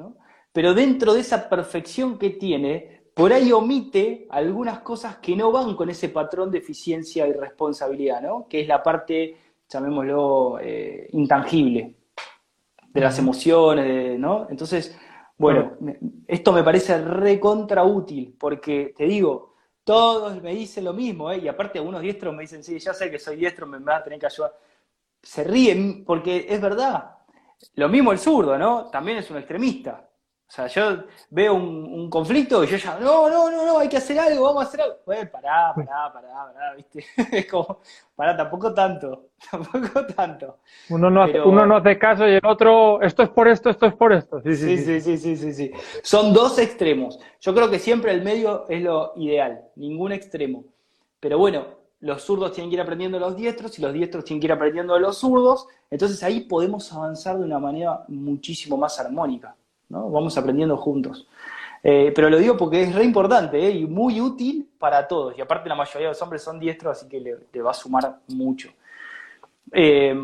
¿no? Pero dentro de esa perfección que tiene, por ahí omite algunas cosas que no van con ese patrón de eficiencia y responsabilidad, ¿no? Que es la parte, llamémoslo, eh, intangible de las emociones, ¿no? Entonces, bueno, esto me parece recontra útil, porque te digo, todos me dicen lo mismo, ¿eh? y aparte algunos diestros me dicen, sí, ya sé que soy diestro, me van a tener que ayudar. Se ríen, porque es verdad. Lo mismo el zurdo, ¿no? También es un extremista. O sea, yo veo un, conflicto y yo ya, no, no, no, no, hay que hacer algo, vamos a hacer algo. Bueno, pará, pará, pará, pará, ¿viste? Es como, pará, tampoco tanto, tampoco tanto. Uno no, uno no hace caso y el otro, esto es por esto, esto es por esto. Sí sí sí. sí, sí, sí, sí, Son dos extremos. Yo creo que siempre el medio es lo ideal, ningún extremo. Pero bueno, los zurdos tienen que ir aprendiendo los diestros y los diestros tienen que ir aprendiendo los zurdos. Entonces ahí podemos avanzar de una manera muchísimo más armónica. Vamos aprendiendo juntos. Eh, pero lo digo porque es re importante ¿eh? y muy útil para todos. Y aparte la mayoría de los hombres son diestros, así que le, va a sumar mucho. Eh,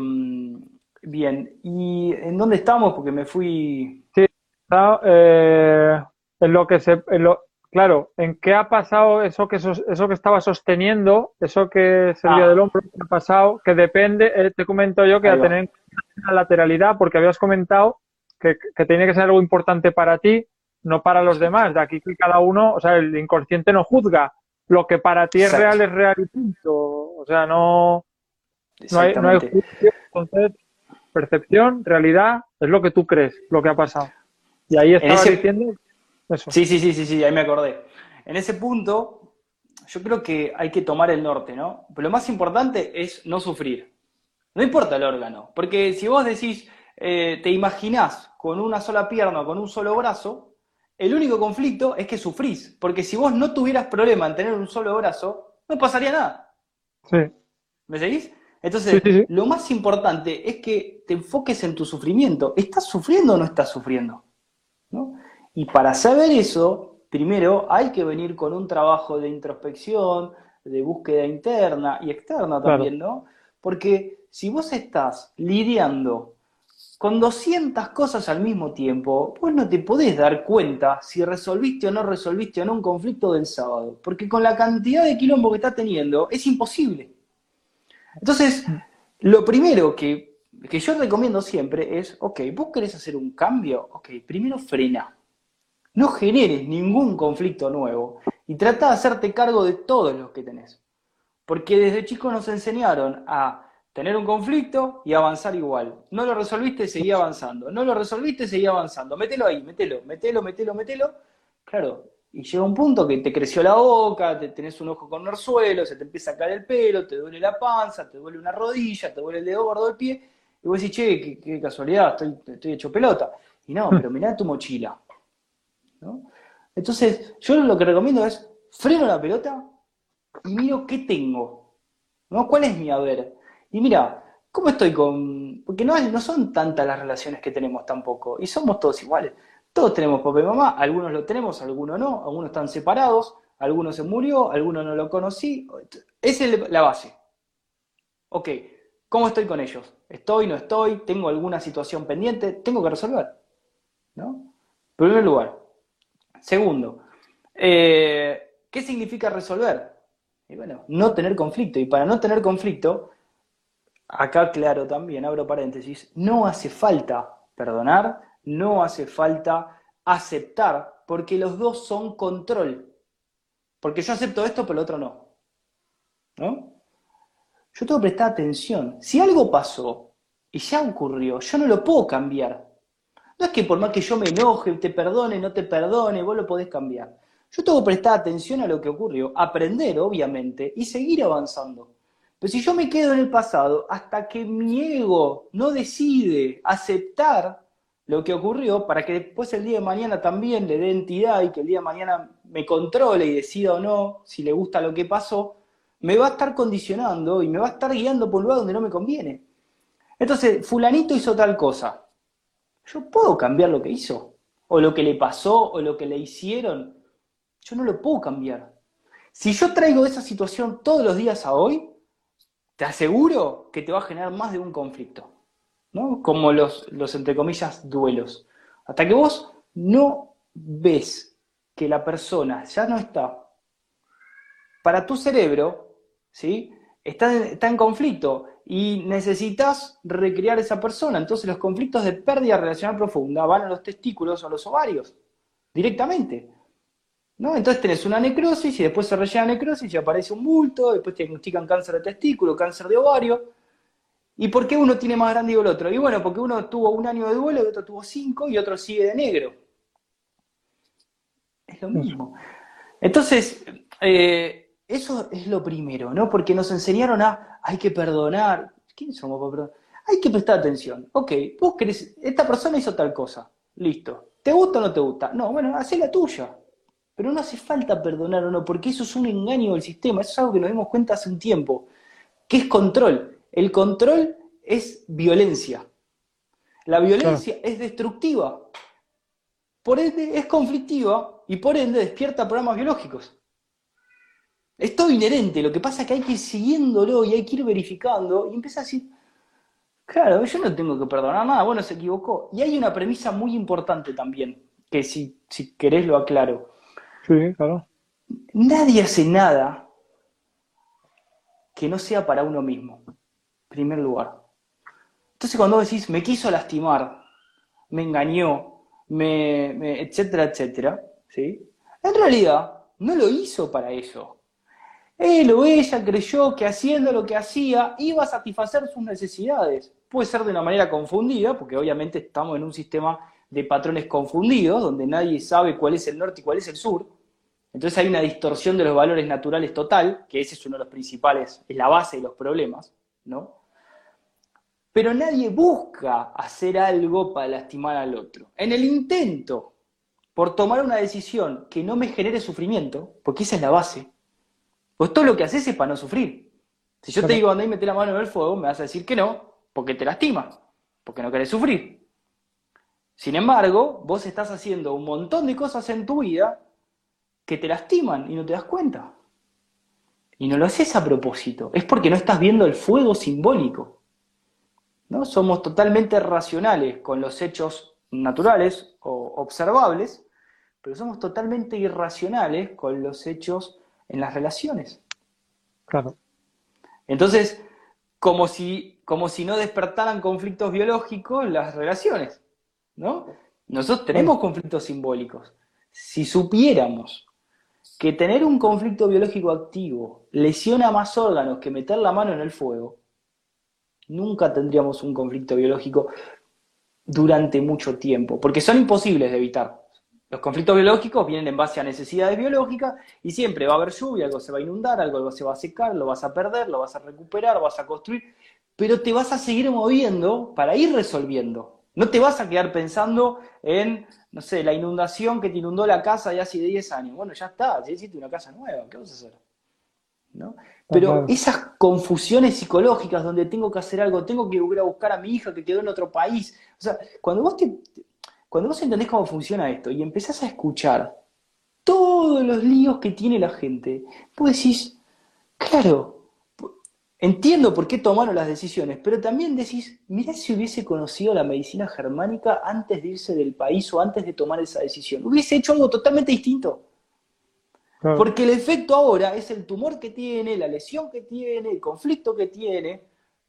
bien, ¿y en dónde estamos? Porque me fui... Sí, en lo que se... claro, ¿en qué ha pasado eso que, eso que estaba sosteniendo, eso que sería ah. del hombro, que ha pasado, que depende, te comento yo que a tener en cuenta la lateralidad, porque habías comentado que, tiene que ser algo importante para ti, no para los demás. De aquí que cada uno, o sea, el inconsciente no juzga. Lo que para ti es real es real y punto. O sea, no, no hay, no hay juicio. Entonces, percepción, realidad, es lo que tú crees, lo que ha pasado. Y ahí estaba diciendo eso. Sí, sí, sí, sí, sí, ahí me acordé. En ese punto, yo creo que hay que tomar el norte, ¿no? Pero lo más importante es no sufrir. No importa el órgano, porque si vos decís, eh, te imaginás con una sola pierna o con un solo brazo, el único conflicto es que sufrís, porque si vos no tuvieras problema en tener un solo brazo, no pasaría nada. Sí. ¿Me seguís? Entonces, lo más importante es que te enfoques en tu sufrimiento. ¿Estás sufriendo o no estás sufriendo? Y para saber eso, primero hay que venir con un trabajo de introspección, de búsqueda interna y externa también, ¿no? Porque si vos estás lidiando con 200 cosas al mismo tiempo, pues no te podés dar cuenta si resolviste o no resolviste o no un conflicto del sábado, porque con la cantidad de quilombo que estás teniendo es imposible. Entonces, lo primero que, que yo recomiendo siempre es, ok, vos querés hacer un cambio, ok, primero frena. No generes ningún conflicto nuevo y trata de hacerte cargo de todos los que tenés. Porque desde chicos nos enseñaron a tener un conflicto y avanzar igual. No lo resolviste, seguí avanzando. No lo resolviste, seguí avanzando. Mételo ahí, mételo, mételo, mételo, mételo. Claro, y llega un punto que te creció la boca, te tenés un ojo con orzuelo, se te empieza a caer el pelo, te duele la panza, te duele una rodilla, te duele el dedo gordo del pie, y vos decís, che, qué, casualidad, estoy, estoy, hecho pelota. Y no, pero mirá tu mochila. Entonces, yo lo que recomiendo es, freno la pelota y miro qué tengo. ¿no? ¿Cuál es mi haber? Y mira, ¿cómo estoy con...? Porque no, no son tantas las relaciones que tenemos tampoco, y somos todos iguales. Todos tenemos papá y mamá, algunos lo tenemos, algunos no, algunos están separados, algunos se murió, algunos no lo conocí. Esa es la base. Ok, ¿cómo estoy con ellos? ¿Estoy, no estoy? ¿Tengo alguna situación pendiente? Tengo que resolver. ¿No? Primer lugar. Segundo, eh, ¿qué significa resolver? Y bueno, no tener conflicto. Y para no tener conflicto, acá claro también, abro paréntesis, no hace falta perdonar, no hace falta aceptar, porque los dos son control. Porque yo acepto esto, pero el otro no. ¿No? Yo tengo que prestar atención. Si algo pasó y ya ocurrió, yo no lo puedo cambiar. No es que por más que yo me enoje, te perdone, no te perdone, vos lo podés cambiar. Yo tengo que prestar atención a lo que ocurrió, aprender, obviamente, y seguir avanzando. Pero si yo me quedo en el pasado hasta que mi ego no decide aceptar lo que ocurrió para que después el día de mañana también le dé entidad y que el día de mañana me controle y decida o no si le gusta lo que pasó, me va a estar condicionando y me va a estar guiando por un lugar donde no me conviene. Entonces, fulanito hizo tal cosa. Yo puedo cambiar lo que hizo, o lo que le pasó, o lo que le hicieron. Yo no lo puedo cambiar. Si yo traigo esa situación todos los días a hoy, te aseguro que te va a generar más de un conflicto, ¿no? Como los, los, entre comillas, duelos. Hasta que vos no ves que la persona ya no está, para tu cerebro, ¿sí? Está, está en conflicto y necesitas recrear esa persona. Entonces los conflictos de pérdida relacional profunda van a los testículos o a los ovarios, directamente. ¿No? Entonces tenés una necrosis y después se rellena la necrosis y aparece un bulto, después te diagnostican cáncer de testículo, cáncer de ovario. ¿Y por qué uno tiene más grande que el otro? Y bueno, porque uno tuvo un año de duelo, y otro tuvo cinco y otro sigue de negro. Es lo mismo. Entonces, eh, eso es lo primero, ¿no? Porque nos enseñaron a, hay que perdonar. ¿Quién somos para perdonar? Hay que prestar atención. Ok, vos querés, esta persona hizo tal cosa. Listo. ¿Te gusta o no te gusta? No, bueno, hacé la tuya. Pero no hace falta perdonar o no, porque eso es un engaño del sistema. Eso es algo que nos dimos cuenta hace un tiempo. ¿Qué es control? El control es violencia. La violencia es destructiva. Por ende, es conflictiva y por ende despierta programas biológicos. Es todo inherente, lo que pasa es que hay que ir siguiéndolo y hay que ir verificando y empieza a decir, claro, yo no tengo que perdonar nada, bueno, se equivocó. Y hay una premisa muy importante también, que si, si querés lo aclaro. Sí, claro. Nadie hace nada que no sea para uno mismo, en primer lugar. Entonces cuando decís, me quiso lastimar, me engañó, me, etcétera, etcétera, ¿sí? En realidad, no lo hizo para eso. Él o ella creyó que haciendo lo que hacía iba a satisfacer sus necesidades. Puede ser de una manera confundida, porque obviamente estamos en un sistema de patrones confundidos, donde nadie sabe cuál es el norte y cuál es el sur. Entonces hay una distorsión de los valores naturales total, que ese es uno de los principales, es la base de los problemas, ¿no? Pero nadie busca hacer algo para lastimar al otro. En el intento por tomar una decisión que no me genere sufrimiento, porque esa es la base, pues todo lo que haces es para no sufrir. Si yo te digo andá y mete la mano en el fuego, me vas a decir que no, porque te lastimas, porque no querés sufrir. Sin embargo, vos estás haciendo un montón de cosas en tu vida que te lastiman y no te das cuenta. Y no lo haces a propósito, es porque no estás viendo el fuego simbólico. ¿no? Somos totalmente racionales con los hechos naturales o observables, pero somos totalmente irracionales con los hechos en las relaciones. Claro. Entonces, como si, como si no despertaran conflictos biológicos las relaciones, ¿no? Nosotros tenemos conflictos simbólicos. Si supiéramos que tener un conflicto biológico activo lesiona más órganos que meter la mano en el fuego, nunca tendríamos un conflicto biológico durante mucho tiempo, porque son imposibles de evitar. Los conflictos biológicos vienen en base a necesidades biológicas y siempre va a haber lluvia, algo se va a inundar, algo se va a secar, lo vas a perder, lo vas a recuperar, vas a construir, pero te vas a seguir moviendo para ir resolviendo. No te vas a quedar pensando en, no sé, la inundación que te inundó la casa de hace 10 años. Bueno, ya está, ya hiciste una casa nueva, ¿qué vas a hacer? ¿No? Pero esas confusiones psicológicas donde tengo que hacer algo, tengo que ir a buscar a mi hija que quedó en otro país. O sea, cuando vos te, cuando vos entendés cómo funciona esto y empezás a escuchar todos los líos que tiene la gente, vos decís, claro, entiendo por qué tomaron las decisiones, pero también decís, mirá si hubiese conocido la medicina germánica antes de irse del país o antes de tomar esa decisión. Hubiese hecho algo totalmente distinto. Porque el efecto ahora es el tumor que tiene, la lesión que tiene, el conflicto que tiene,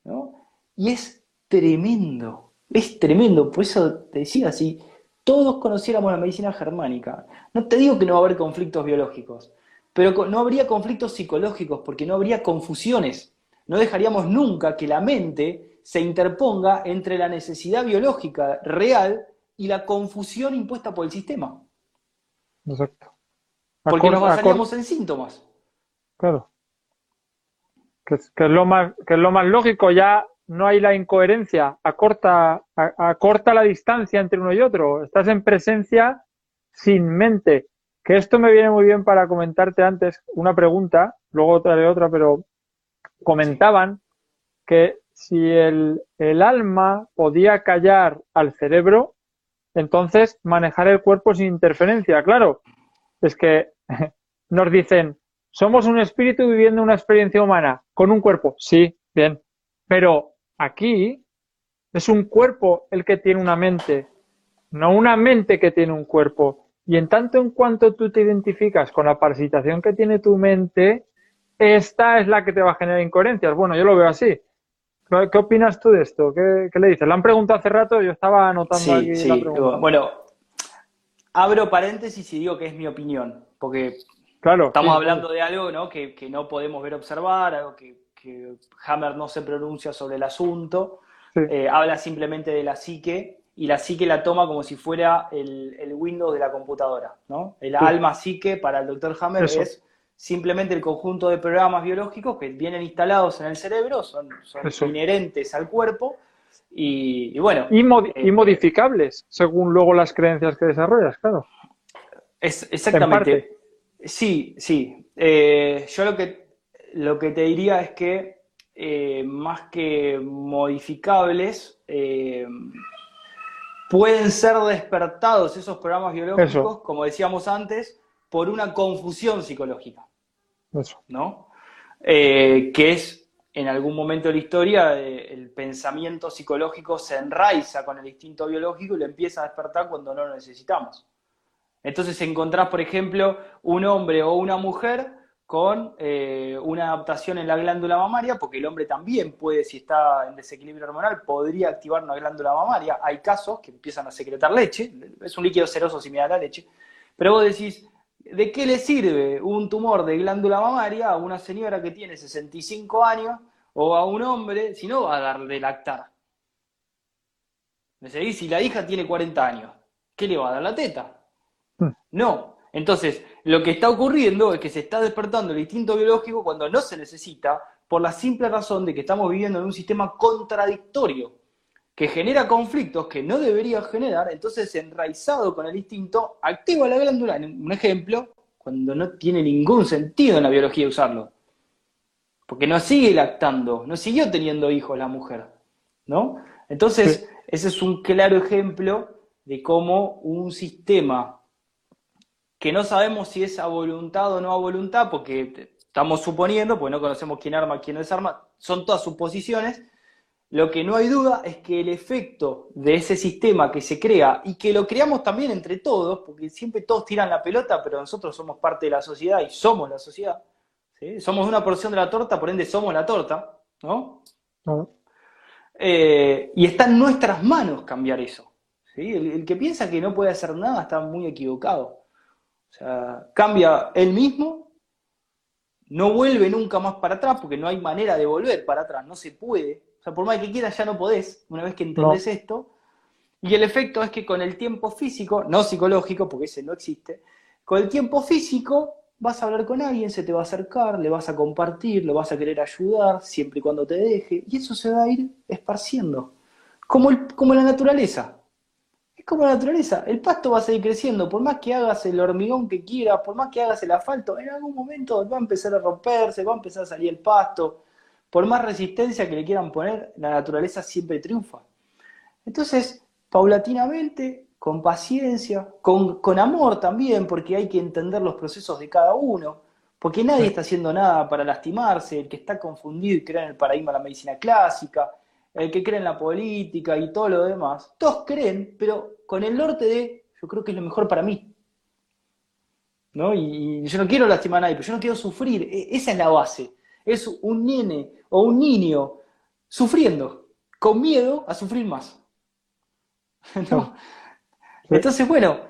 ¿no? Y es tremendo, es tremendo. Por eso te decía, así todos conociéramos la medicina germánica, no te digo que no va a haber conflictos biológicos, pero no habría conflictos psicológicos porque no habría confusiones. No dejaríamos nunca que la mente se interponga entre la necesidad biológica real y la confusión impuesta por el sistema. Exacto. Porque nos basaríamos en síntomas. Claro. Que es, lo más, que es lo más lógico, ya no hay la incoherencia, acorta, acorta la distancia entre uno y otro. Estás en presencia sin mente. Que esto me viene muy bien para comentarte antes una pregunta, luego traeré otra, pero comentaban que si el, el alma podía callar al cerebro, entonces manejar el cuerpo sin interferencia. Claro, es que nos dicen, somos un espíritu viviendo una experiencia humana con un cuerpo. Sí, bien. Pero Aquí es un cuerpo el que tiene una mente no una mente que tiene un cuerpo. Y en tanto en cuanto tú te identificas con la parasitación que tiene tu mente, esta es la que te va a generar incoherencias. Bueno, yo lo veo así. ¿Qué opinas tú de esto? ¿Qué, le dices? La han preguntado hace rato, yo estaba anotando aquí la pregunta. Bueno, abro paréntesis y digo que es mi opinión, porque claro, estamos hablando de algo ¿no? Que, no podemos ver observar, algo que, Hammer no se pronuncia sobre el asunto, eh, habla simplemente de la psique y la psique la toma como si fuera el, Windows de la computadora, ¿no? El alma psique para el doctor Hammer es simplemente el conjunto de programas biológicos que vienen instalados en el cerebro, son, inherentes al cuerpo y, bueno. Y, eh, modificables, según luego las creencias que desarrollas, claro. Es, exactamente. Sí, sí. Eh, yo lo que, lo que te diría es que eh, más que modificables, pueden ser despertados esos programas biológicos, como decíamos antes, por una confusión psicológica. ¿No? Eh, que es, en algún momento de la historia, eh, el pensamiento psicológico se enraiza con el instinto biológico y lo empieza a despertar cuando no lo necesitamos. Entonces encontrás, por ejemplo, un hombre o una mujer con eh, una adaptación en la glándula mamaria, porque el hombre también puede, si está en desequilibrio hormonal, podría activar una glándula mamaria. Hay casos que empiezan a secretar leche, es un líquido ceroso similar a la leche, pero vos decís, ¿De qué le sirve un tumor de glándula mamaria a una señora que tiene 65 años o a un hombre si no va a dar de lactar? ¿Me seguís? Si la hija tiene 40 años, ¿qué le va a dar la teta? Hmm. No. Entonces, lo que está ocurriendo es que se está despertando el instinto biológico cuando no se necesita por la simple razón de que estamos viviendo en un sistema contradictorio que genera conflictos que no debería generar, entonces enraizado con el instinto, activa la glándula. Un ejemplo, cuando no tiene ningún sentido en la biología usarlo. Porque no sigue lactando, no siguió teniendo hijos la mujer. ¿No? Entonces, ese es un claro ejemplo de cómo un sistema que no sabemos si es a voluntad o no a voluntad, porque estamos suponiendo, porque no conocemos quién arma, quién desarma, son todas suposiciones, lo que no hay duda es que el efecto de ese sistema que se crea y que lo creamos también entre todos, porque siempre todos tiran la pelota, pero nosotros somos parte de la sociedad y somos la sociedad. Somos una porción de la torta, por ende somos la torta, ¿no? Eh, y está en nuestras manos cambiar eso. El, que piensa que no puede hacer nada está muy equivocado. O sea, cambia él mismo, no vuelve nunca más para atrás, porque no hay manera de volver para atrás, no se puede o sea, por más que quieras, ya no podés, una vez que entendés esto. Y el efecto es que con el tiempo físico, no psicológico, porque ese no existe, con el tiempo físico vas a hablar con alguien, se te va a acercar, le vas a compartir, lo vas a querer ayudar, siempre y cuando te deje, y eso se va a ir esparciendo. Como, como la naturaleza. Como la naturaleza. El pasto va a seguir creciendo, por más que hagas el hormigón que quieras, por más que hagas el asfalto, en algún momento va a empezar a romperse, va a empezar a salir el pasto, por más resistencia que le quieran poner, la naturaleza siempre triunfa. Entonces, paulatinamente, con paciencia, con, amor también, porque hay que entender los procesos de cada uno, porque nadie está haciendo nada para lastimarse, el que está confundido y cree en el paradigma de la medicina clásica, el que cree en la política y todo lo demás, todos creen, pero con el norte de yo creo que es lo mejor para mí. ¿No? Y, y yo no quiero lastimar a nadie, pero yo no quiero sufrir. E, esa es la base. Es un nene o un niño sufriendo, con miedo a sufrir más. Entonces, bueno,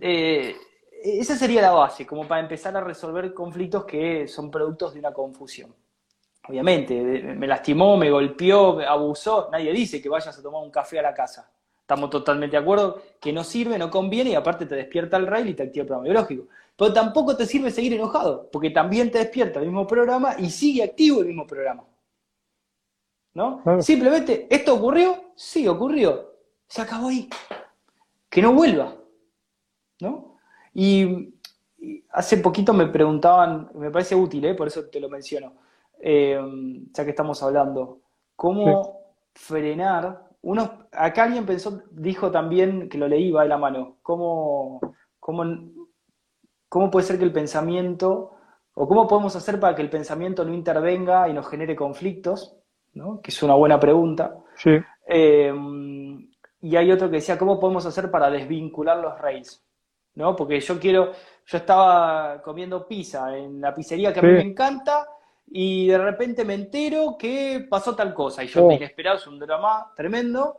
eh, esa sería la base, como para empezar a resolver conflictos que son productos de una confusión. Obviamente, me lastimó, me golpeó, me abusó, nadie dice que vayas a tomar un café a la casa. Estamos totalmente de acuerdo que no sirve, no conviene y aparte te despierta el rail y te activa el programa biológico. Pero tampoco te sirve seguir enojado, porque también te despierta el mismo programa y sigue activo el mismo programa. ¿no? Simplemente, ¿esto ocurrió? Sí, ocurrió. Se acabó ahí. Que no vuelva, ¿no? Y, hace poquito me preguntaban, me parece útil, ¿eh? por eso te lo menciono, eh, ya que estamos hablando, cómo frenar. Uno, acá alguien pensó, dijo también, que lo leí, va de la mano, cómo, cómo, cómo puede ser que el pensamiento, o cómo podemos hacer para que el pensamiento no intervenga y nos genere conflictos, que es una buena pregunta. Sí. Eh, y hay otro que decía, ¿cómo podemos hacer para desvincular los rails? ¿No? Porque yo quiero, yo estaba comiendo pizza en la pizzería que a mí me encanta y de repente me entero que pasó tal cosa y yo me oh. inesperado, es un drama tremendo.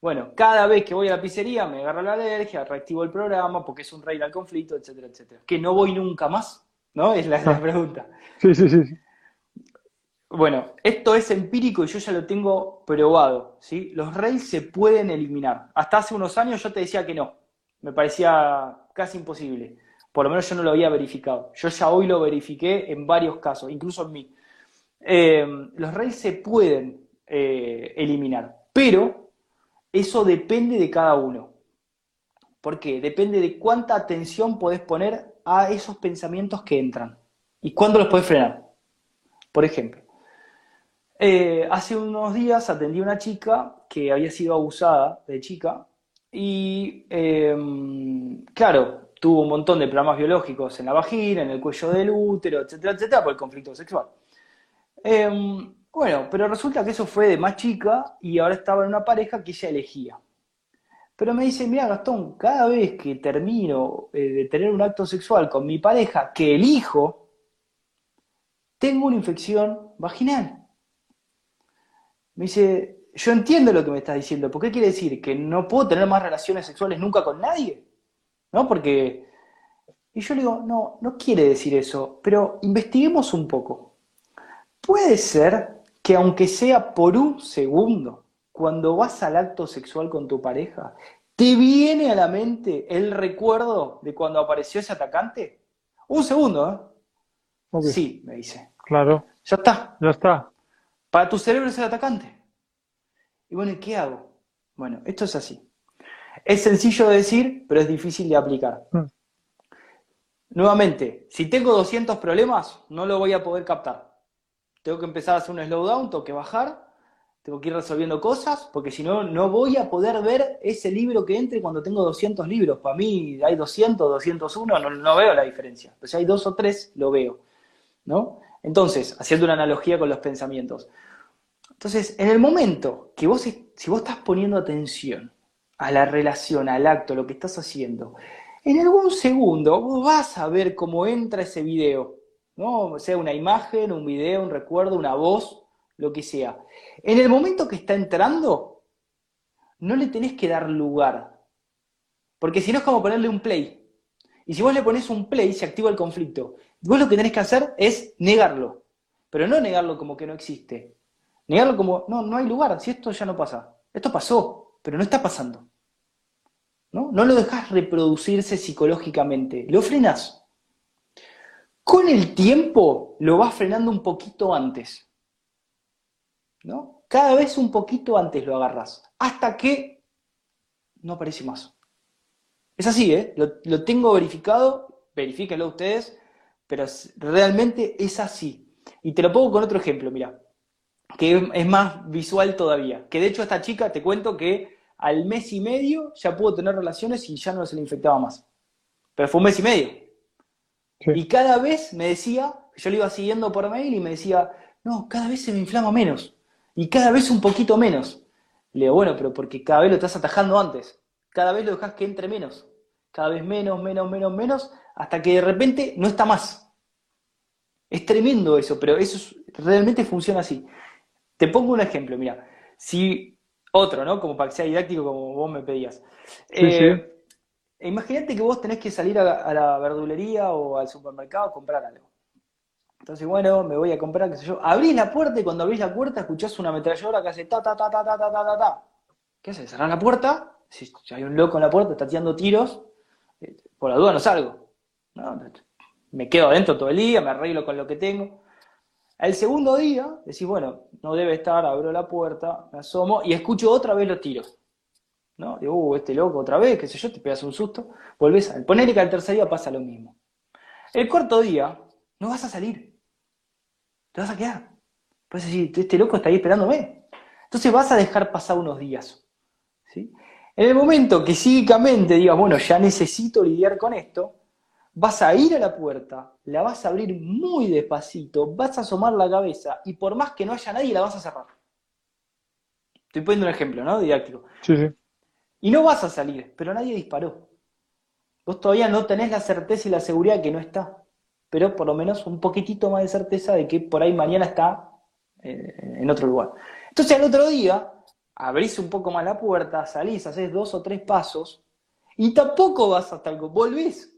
Bueno, cada vez que voy a la pizzería me agarra la alergia, reactivo el programa porque es un rail al conflicto, etcétera, etcétera. Que no voy nunca más, ¿no? Es la, la pregunta. Sí, sí, sí. Bueno, esto es empírico y yo ya lo tengo probado, ¿sí? Los rails se pueden eliminar. Hasta hace unos años yo te decía que no. Me parecía casi imposible. Por lo menos yo no lo había verificado. Yo ya hoy lo verifiqué en varios casos, incluso en mí. Eh, los rails se pueden eh, eliminar, pero eso depende de cada uno. ¿Por qué? Depende de cuánta atención podés poner a esos pensamientos que entran y cuándo los podés frenar. Por ejemplo, eh, hace unos días atendí a una chica que había sido abusada de chica y, claro, tuvo un montón de problemas biológicos en la vagina, en el cuello del útero, etcétera, etcétera, por el conflicto sexual. Em, bueno, pero resulta que eso fue de más chica y ahora estaba en una pareja que ella elegía. Pero me dice, mira Gastón, cada vez que termino eh, de tener un acto sexual con mi pareja que elijo, tengo una infección vaginal. Me dice, yo entiendo lo que me estás diciendo. ¿Por qué quiere decir? ¿Que no puedo tener más relaciones sexuales nunca con nadie? ¿No? Porque... Y yo le digo, no, no quiere decir eso, pero investiguemos un poco. Puede ser que aunque sea por un segundo, cuando vas al acto sexual con tu pareja, ¿te viene a la mente el recuerdo de cuando apareció ese atacante? Un segundo, ¿eh? Sí, me dice. Claro. Ya está. Ya está. Para tu cerebro es el atacante. Y bueno, ¿y qué hago? Bueno, esto es así. Es sencillo de decir, pero es difícil de aplicar. Mm. Nuevamente, si tengo 200 problemas, no lo voy a poder captar. Tengo que empezar a hacer un slowdown, tengo que bajar, tengo que ir resolviendo cosas, porque si no, no voy a poder ver ese libro que entre cuando tengo 200 libros. Para mí hay 200, 201, no, no veo la diferencia. Pero si hay dos o tres, lo veo. ¿no? Entonces, haciendo una analogía con los pensamientos. Entonces, en el momento que vos, si vos estás poniendo atención a la relación, al acto, lo que estás haciendo, en algún segundo vos vas a ver cómo entra ese video, ¿no? Sea una imagen, un video, un recuerdo, una voz, lo que sea. En el momento que está entrando, no le tenés que dar lugar. Porque si no es como ponerle un play. Y si vos le pones un play, se activa el conflicto. Vos lo que tenés que hacer es negarlo. Pero no negarlo como que no existe. Negarlo como, no, no hay lugar, si esto ya no pasa. Esto pasó, pero no está pasando. ¿No? No lo dejas reproducirse psicológicamente, lo frenas. Con el tiempo lo vas frenando un poquito antes. ¿No? Cada vez un poquito antes lo agarras, hasta que no aparece más. Es así, ¿eh? Lo, tengo verificado, verifíquenlo ustedes, pero realmente es así. Y te lo pongo con otro ejemplo, mira que es más visual todavía. Que de hecho esta chica, te cuento que al mes y medio ya pudo tener relaciones y ya no se le infectaba más. Pero fue un mes y medio. Y cada vez me decía, yo le iba siguiendo por mail y me decía, no, cada vez se me inflama menos. Y cada vez un poquito menos. Le digo, bueno, pero porque cada vez lo estás atajando antes. Cada vez lo dejas que entre menos. Cada vez menos, menos, menos, menos, hasta que de repente no está más. Es tremendo eso, pero eso realmente funciona así. Te pongo un ejemplo, mira. Si otro, ¿no? Como para que sea didáctico, como vos me pedías. Sí. Eh, e imagínate que vos tenés que salir a, la verdulería o al supermercado a comprar algo. Entonces, bueno, me voy a comprar, qué sé yo. Abrís la puerta y cuando abrís la puerta escuchás una ametralladora que hace ta, ta, ta, ta, ta, ta, ta, ta. ¿Qué haces? ¿Cerrás la puerta? Si hay un loco en la puerta, está tirando tiros, eh, por la duda no salgo. Me quedo adentro todo el día, me arreglo con lo que tengo. Al segundo día decís, bueno, no debe estar, abro la puerta, me asomo y escucho otra vez los tiros. ¿No? Digo, uh, este loco otra vez, qué sé yo, te pegas un susto, volvés a... Ponele que al tercer día pasa lo mismo. El cuarto día, no vas a salir. Te vas a quedar. Puedes decir, este loco está ahí esperándome. Entonces vas a dejar pasar unos días. ¿sí? En el momento que psíquicamente digas, bueno, ya necesito lidiar con esto, vas a ir a la puerta, la vas a abrir muy despacito, vas a asomar la cabeza y por más que no haya nadie, la vas a cerrar. Estoy poniendo un ejemplo, ¿no? Didáctico. Sí, sí. Y no vas a salir, pero nadie disparó. Vos todavía no tenés la certeza y la seguridad de que no está, pero por lo menos un poquitito más de certeza de que por ahí mañana está eh, en otro lugar. Entonces al otro día abrís un poco más la puerta, salís, haces dos o tres pasos y tampoco vas hasta el... Volvés,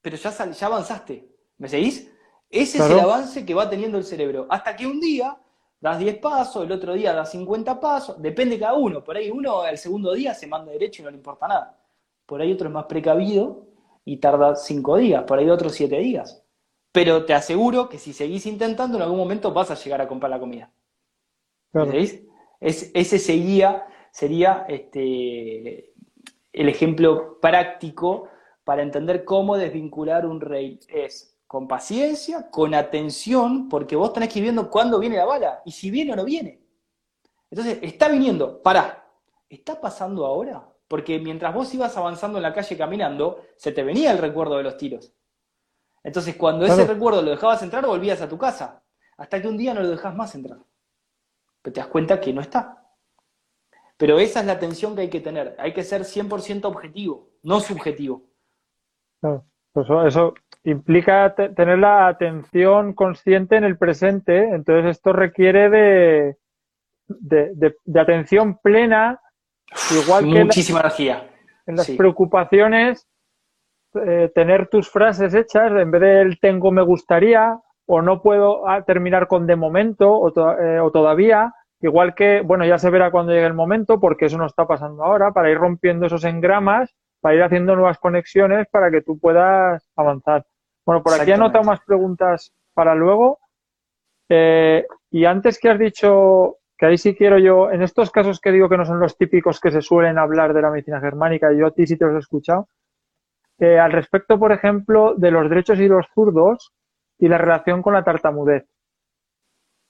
pero ya, ya avanzaste. ¿Me seguís? Ese es el avance que va teniendo el cerebro. Hasta que un día das 10 pasos, el otro día das 50 pasos, depende cada uno. Por ahí uno al segundo día se manda derecho y no le importa nada. Por ahí otro es más precavido y tarda 5 días, por ahí otros 7 días. Pero te aseguro que si seguís intentando, en algún momento vas a llegar a comprar la comida. ¿Veis? ese seguía, sería este, el ejemplo práctico para entender cómo desvincular un rey. Es con paciencia, con atención, porque vos tenés que ir viendo cuándo viene la bala y si viene o no viene. Entonces, está viniendo, pará, ¿está pasando ahora? Porque mientras vos ibas avanzando en la calle caminando, se te venía el recuerdo de los tiros. Entonces, cuando ese recuerdo lo dejabas entrar, volvías a tu casa. Hasta que un día no lo dejas más entrar. Pero te das cuenta que no está. Pero esa es la atención que hay que tener. Hay que ser 100% objetivo, no subjetivo. Eso, eso implica tener la atención consciente en el presente, entonces esto requiere de, de, atención plena, igual que muchísima energía. En las preocupaciones, eh, tener tus frases hechas en vez de el tengo me gustaría o no puedo ah, terminar con de momento o, eh, o todavía, igual que, bueno, ya se verá cuando llegue el momento porque eso no está pasando ahora, para ir rompiendo esos engramas para ir haciendo nuevas conexiones para que tú puedas avanzar. Bueno, por aquí he anotado más preguntas para luego. Eh, y antes que has dicho, que ahí sí quiero yo, en estos casos que digo que no son los típicos que se suelen hablar de la medicina germánica, yo a ti sí te los he escuchado, eh, al respecto, por ejemplo, de los derechos y los zurdos y la relación con la tartamudez.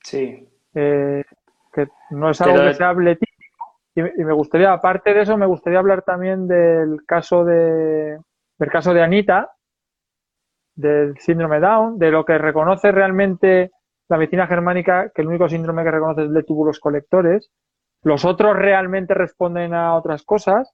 Sí. Eh, que no es algo que se hable y, me gustaría, aparte de eso, me gustaría hablar también del caso de, del caso de Anita, del síndrome Down, de lo que reconoce realmente la medicina germánica, que el único síndrome que reconoce es el de túbulos colectores. Los otros realmente responden a otras cosas,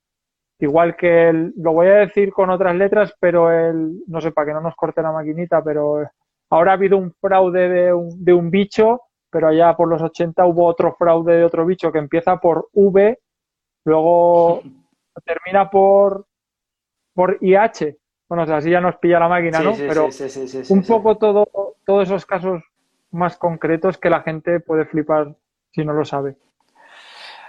igual que el, lo voy a decir con otras letras, pero el, no sé, para que no nos corte la maquinita, pero ahora ha habido un fraude de un, de un bicho pero allá por los 80 hubo otro fraude de otro bicho que empieza por V, luego termina por, por IH. Bueno, o sea, así ya nos pilla la máquina, ¿no? pero un poco todo, todos esos casos más concretos que la gente puede flipar si no lo sabe.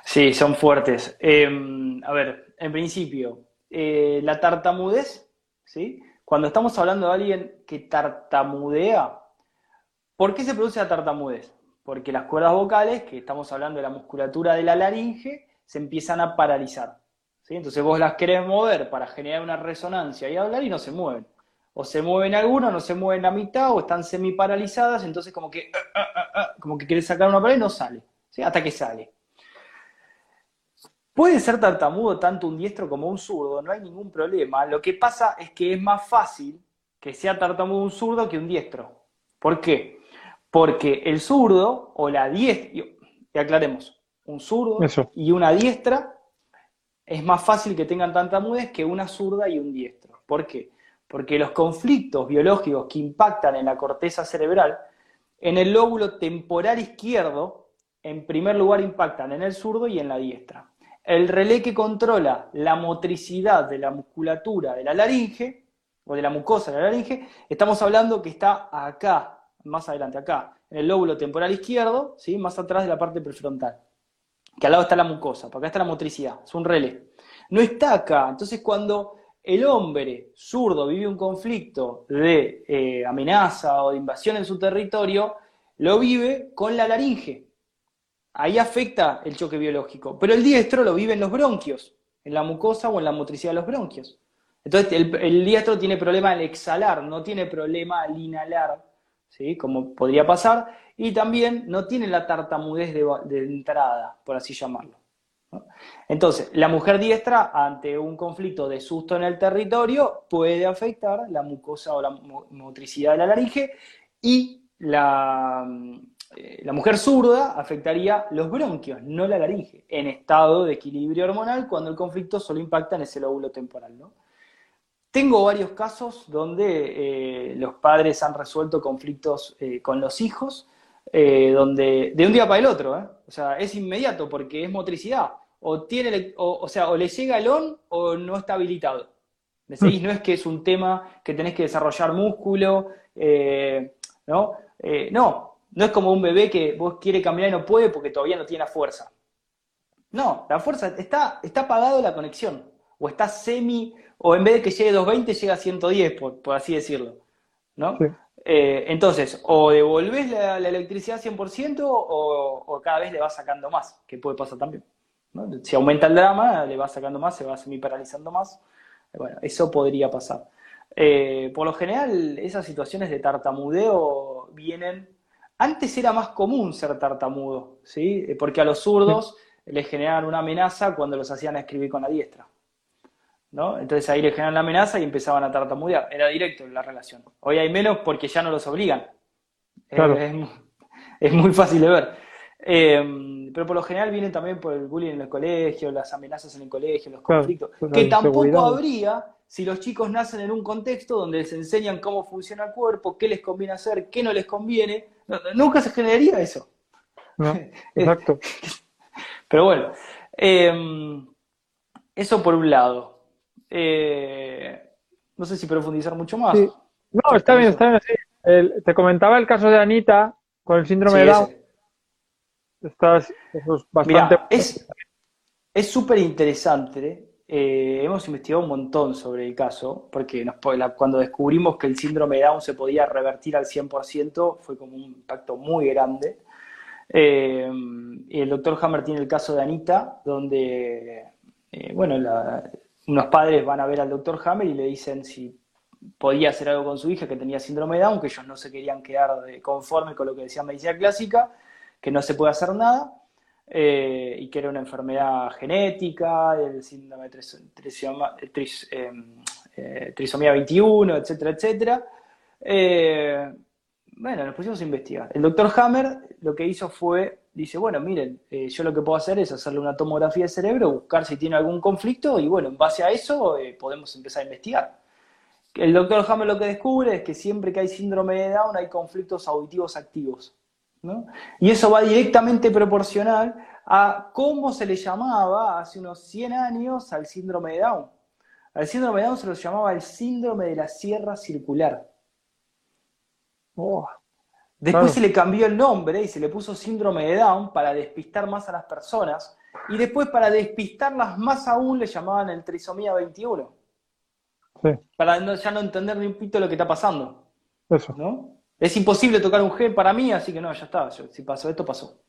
Sí, son fuertes. Em, a ver, en principio, eh, la tartamudez, ¿sí? Cuando estamos hablando de alguien que tartamudea, ¿por qué se produce la tartamudez? Porque las cuerdas vocales, que estamos hablando de la musculatura de la laringe, se empiezan a paralizar. Entonces vos las querés mover para generar una resonancia y hablar y no se mueven. O se mueven algunas, no se mueven la mitad, o están semi-paralizadas, entonces como que, ah, ah, ah, como que querés sacar una pared y no sale, hasta que sale. Puede ser tartamudo tanto un diestro como un zurdo, no hay ningún problema. Lo que pasa es que es más fácil que sea tartamudo un zurdo que un diestro. ¿Por qué? Porque el zurdo o la diestra, y aclaremos, un zurdo y una diestra es más fácil que tengan tanta mudez que una zurda y un diestro. ¿Por qué? Porque los conflictos biológicos que impactan en la corteza cerebral, en el lóbulo temporal izquierdo, en primer lugar impactan en el zurdo y en la diestra. El relé que controla la motricidad de la musculatura de la laringe, o de la mucosa de la laringe, estamos hablando que está acá, más adelante, acá, en el lóbulo temporal izquierdo, ¿sí? más atrás de la parte prefrontal. Que al lado está la mucosa, porque acá está la motricidad, es un relé. No está acá. Entonces, cuando el hombre zurdo vive un conflicto de eh, amenaza o de invasión en su territorio, lo vive con la laringe. Ahí afecta el choque biológico. Pero el diestro lo vive en los bronquios, en la mucosa o en la motricidad de los bronquios. Entonces, el, el diestro tiene problema al exhalar, no tiene problema al inhalar ¿sí? como podría pasar, y también no tiene la tartamudez de, entrada, por así llamarlo. Entonces, la mujer diestra, ante un conflicto de susto en el territorio, puede afectar la mucosa o la motricidad de la laringe y la, eh, la mujer zurda afectaría los bronquios, no la laringe, en estado de equilibrio hormonal cuando el conflicto solo impacta en ese lóbulo temporal. ¿no? Tengo varios casos donde eh, los padres han resuelto conflictos eh, con los hijos, donde de un día para el otro, o sea, es inmediato porque es motricidad, o, tiene, o, sea, o le llega el on o no está habilitado. ¿Me seguís? No es que es un tema que tenés que desarrollar músculo, ¿no? no, no es como un bebé que vos quiere caminar y no puede porque todavía no tiene la fuerza. No, la fuerza está, está apagado la conexión. O está semi, o en vez de que llegue a 220, llega a 110, por, así decirlo. ¿no? Eh, entonces, o devolvés la, electricidad 100% o, o, cada vez le vas sacando más, que puede pasar también. Si aumenta el drama, le vas sacando más, se va semi paralizando más. Bueno, eso podría pasar. Eh, por lo general, esas situaciones de tartamudeo vienen antes era más común ser tartamudo, ¿sí? Eh, porque a los zurdos les generaban una amenaza cuando los hacían escribir con la diestra. ¿No? Entonces ahí les generaban la amenaza y empezaban a tartamudear. Era directo la relación. Hoy hay menos porque ya no los obligan. Es, muy fácil de ver. Eh, pero por lo general vienen también por el bullying en el colegio, las amenazas en el colegio, los conflictos, que tampoco habría si los chicos nacen en un contexto donde les enseñan cómo funciona el cuerpo, qué les conviene hacer, qué no les conviene, nunca se generaría eso. exacto. Pero bueno, em, eso por un lado. Eh, no sé si profundizar mucho más. No, está bien, está bien te comentaba el caso de Anita con el síndrome de Down. Estás, bastante... es súper interesante eh, hemos investigado un montón sobre el caso, porque cuando descubrimos que el síndrome de Down se podía revertir al 100%, fue como un impacto muy grande. Eh, y el doctor Hammer tiene el caso de Anita, donde, eh, bueno, unos padres van a ver al doctor Hammer y le dicen si podía hacer algo con su hija que tenía síndrome de Down, que ellos no se querían quedar conforme con lo que decía medicina clásica, que no se puede hacer nada. Eh, y que era una enfermedad genética, el síndrome de em, eh, trisomía 21, etcétera, etcétera. Eh, bueno, nos pusimos a investigar. El doctor Hammer lo que hizo fue, dice, bueno, miren, yo lo que puedo hacer es hacerle una tomografía de cerebro, buscar si tiene algún conflicto y bueno, en base a eso podemos empezar a investigar. El doctor Hammer lo que descubre es que siempre que hay síndrome de Down hay conflictos auditivos activos. Y eso va directamente proporcional a cómo se le llamaba hace unos 100 años al síndrome de Down. Al síndrome de Down se lo llamaba el síndrome de la sierra circular. Oh. Después se le cambió el nombre y se le puso síndrome de Down para despistar más a las personas. Y después para despistarlas más aún le llamaban el trisomía 21. Para ya no entender ni un pito lo que está pasando. Eso. ¿no? Es imposible tocar un G para mí, así que no, ya está. si pasó esto, pasó.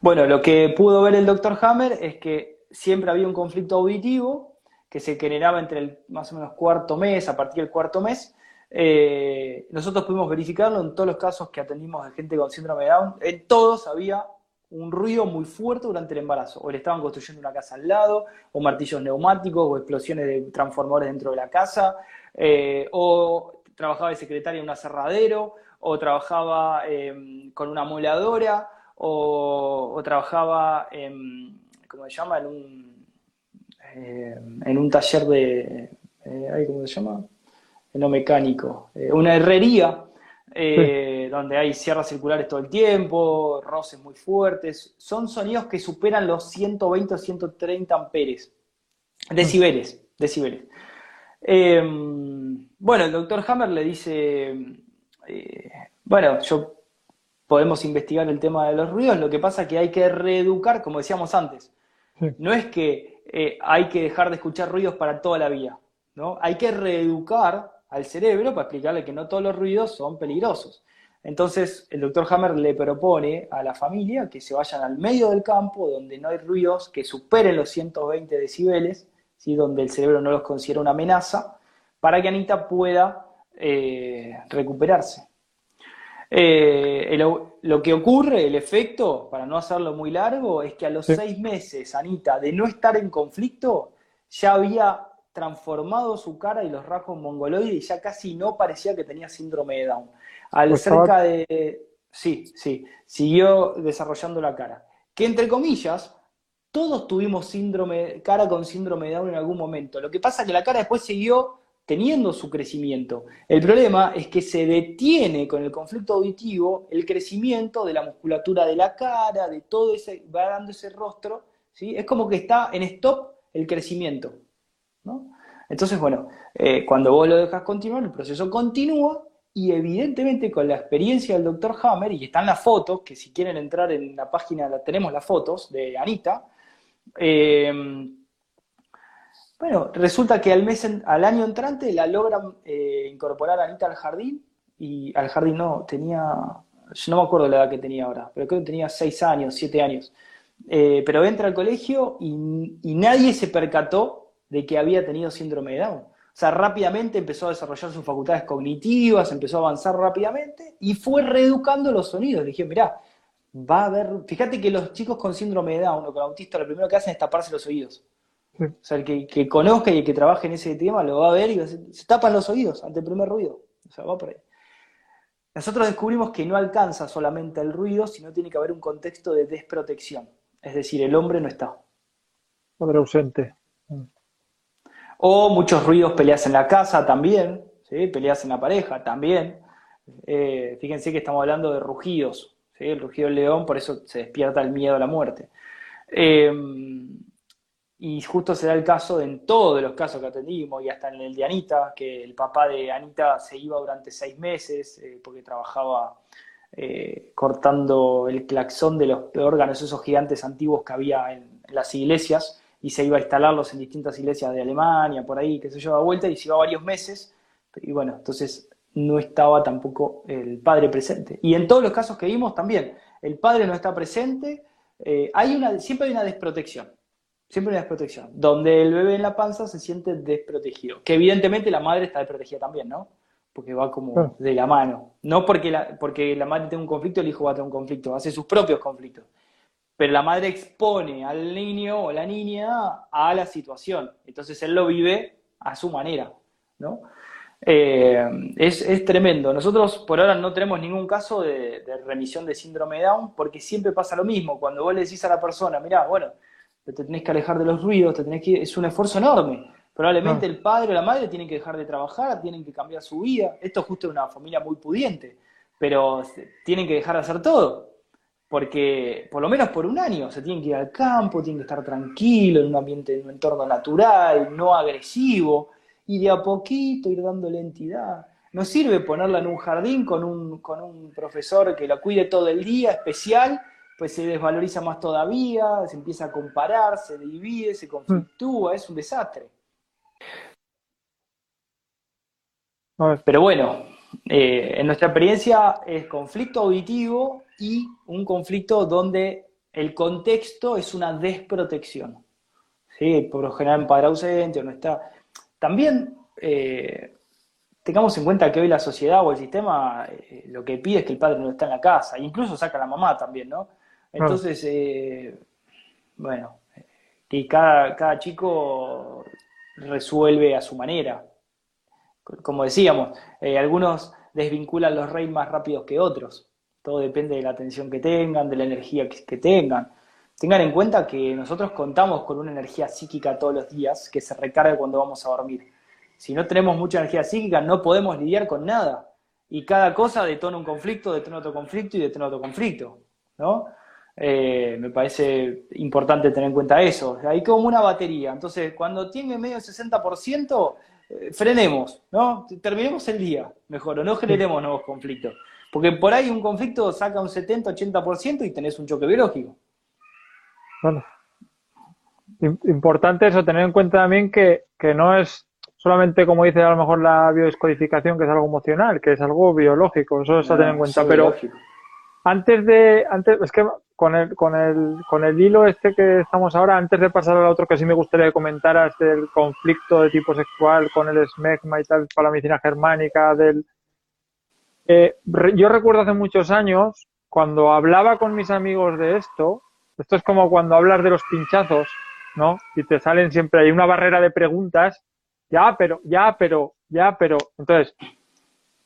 Bueno, lo que pudo ver el doctor Hammer es que siempre había un conflicto auditivo que se generaba entre el más o menos cuarto mes, a partir del cuarto mes. Eh, nosotros pudimos verificarlo en todos los casos que atendimos de gente con síndrome de Down. En todos había un ruido muy fuerte durante el embarazo. O le estaban construyendo una casa al lado, o martillos neumáticos, o explosiones de transformadores dentro de la casa, eh, o trabajaba de secretaria en un aserradero, o trabajaba em, con una moladora, o, trabajaba en, ¿cómo se llama? En un, em, en un taller de, eh, ¿cómo se llama? No mecánico, eh, una herrería, eh, donde hay sierras circulares todo el tiempo, roces muy fuertes. Son sonidos que superan los 120 o 130 amperes, decibeles, decibeles. Em, bueno, el doctor Hammer le dice, eh, bueno, yo podemos investigar el tema de los ruidos, lo que pasa es que hay que reeducar, como decíamos antes. No es que hay que dejar de escuchar ruidos para toda la vida, ¿no? Hay que reeducar al cerebro para explicarle que no todos los ruidos son peligrosos. Entonces, el doctor Hammer le propone a la familia que se vayan al medio del campo donde no hay ruidos que superen los 120 decibeles donde el cerebro no los considera una amenaza, para que Anita pueda eh, recuperarse. Eh, lo, que ocurre, el efecto, para no hacerlo muy largo, es que a los seis meses, Anita, de no estar en conflicto, ya había transformado su cara y los rasgos mongoloides y ya casi no parecía que tenía síndrome de Down. Al pues cerca de sí, sí, siguió desarrollando la cara. Que entre comillas, todos tuvimos síndrome, cara con síndrome de Down en algún momento. Lo que pasa es que la cara después siguió teniendo su crecimiento. El problema es que se detiene con el conflicto auditivo el crecimiento de la musculatura de la cara, de todo ese, va dando ese rostro, ¿sí? Es como que está en stop el crecimiento, Entonces, bueno, eh, cuando vos lo dejas continuar, el proceso continúa y evidentemente con la experiencia del doctor Hammer, y están las fotos, que si quieren entrar en la página, tenemos las fotos de Anita, eh, bueno, resulta que al, mes al año entrante la logran eh, incorporar a Anita al jardín, y al jardín no, tenía, yo no me acuerdo la edad que tenía ahora, pero creo que tenía 6 años, 7 años. Pero entra al colegio y nadie se percató de que había tenido síndrome de Down. O sea, rápidamente empezó a desarrollar sus facultades cognitivas, empezó a avanzar rápidamente y fue reeducando los sonidos. Le dije, mirá, va a haber. Fíjate que los chicos con síndrome de Down o con autista lo primero que hacen es taparse los oídos. O sea, el que, conozca y el que trabaje en ese tema lo va a ver y se, tapan los oídos ante el primer ruido. O sea, va por ahí. Nosotros descubrimos que no alcanza solamente el ruido, sino tiene que haber un contexto de desprotección. Es decir, el hombre no está. Hombre ausente. O muchos ruidos, peleas en la casa también, ¿sí? peleas en la pareja también. Eh, fíjense que estamos hablando de rugidos, el rugido del león, por eso se despierta el miedo a la muerte. Eh, y justo se da el caso en todos los casos que atendimos, y hasta en el de Anita, que el papá de Anita se iba durante seis meses eh, porque trabajaba cortando el claxón de los órganos, esos gigantes antiguos que había en las iglesias y se iba a instalarlos en distintas iglesias de Alemania, por ahí, qué sé yo, a vuelta, y se iba varios meses, y bueno, entonces no estaba tampoco el padre presente. Y en todos los casos que vimos también, el padre no está presente, eh, hay una, siempre hay una desprotección, siempre hay una desprotección, donde el bebé en la panza se siente desprotegido, que evidentemente la madre está desprotegida también, ¿no? Porque va como de la mano. No porque la, porque la madre tenga un conflicto, el hijo va a tener un conflicto, hace sus propios conflictos pero la madre expone al niño o la niña a la situación. Entonces él lo vive a su manera, ¿no? Eh, es, tremendo. Nosotros por ahora no tenemos ningún caso de, remisión de síndrome de Down porque siempre pasa lo mismo. Cuando vos le decís a la persona, mirá, bueno, te tenés que alejar de los ruidos, te tenés que... es un esfuerzo enorme. Probablemente el padre o la madre tienen que dejar de trabajar, tienen que cambiar su vida. Esto es justo una familia muy pudiente, pero tienen que dejar de hacer todo porque por lo menos por un año se tienen que ir al campo, tienen que estar tranquilo, en un ambiente, en un entorno natural, no agresivo, y de a poquito ir dándole entidad. No sirve ponerla en un jardín con un, con un profesor que la cuide todo el día, especial, pues se desvaloriza más todavía, se empieza a comparar, se divide, se conflictúa, es un desastre. Pero bueno, eh, en nuestra experiencia es conflicto auditivo y un conflicto donde el contexto es una desprotección. ¿sí? Por lo general, un padre ausente o no está. También eh, tengamos en cuenta que hoy la sociedad o el sistema eh, lo que pide es que el padre no esté en la casa, incluso saca a la mamá también, ¿no? Entonces, bueno, que cada, cada chico resuelve a su manera como decíamos, eh, algunos desvinculan los reyes más rápidos que otros. Todo depende de la atención que tengan, de la energía que, tengan. Tengan en cuenta que nosotros contamos con una energía psíquica todos los días que se recarga cuando vamos a dormir. Si no tenemos mucha energía psíquica, no podemos lidiar con nada. Y cada cosa detona un conflicto, detona otro conflicto y detona otro conflicto. ¿no? Eh, me parece importante tener en cuenta eso. Hay como una batería. Entonces, cuando tiene medio el 60%, frenemos, ¿no? Terminemos el día, mejor, o no generemos nuevos conflictos. Porque por ahí un conflicto saca un 70-80% y tenés un choque biológico. Bueno, importante eso, tener en cuenta también que, no es solamente como dice a lo mejor la biodescodificación, que es algo emocional, que es algo biológico, eso es a tener en cuenta. Pero antes de, antes, es que con el, con el, con el hilo este que estamos ahora, antes de pasar al otro que sí me gustaría que comentaras del conflicto de tipo sexual con el esmegma y tal para la medicina germánica, del... Eh, yo recuerdo hace muchos años, cuando hablaba con mis amigos de esto, esto es como cuando hablas de los pinchazos, ¿no? Y te salen siempre, hay una barrera de preguntas, ya, pero, ya, pero, ya, pero. Entonces,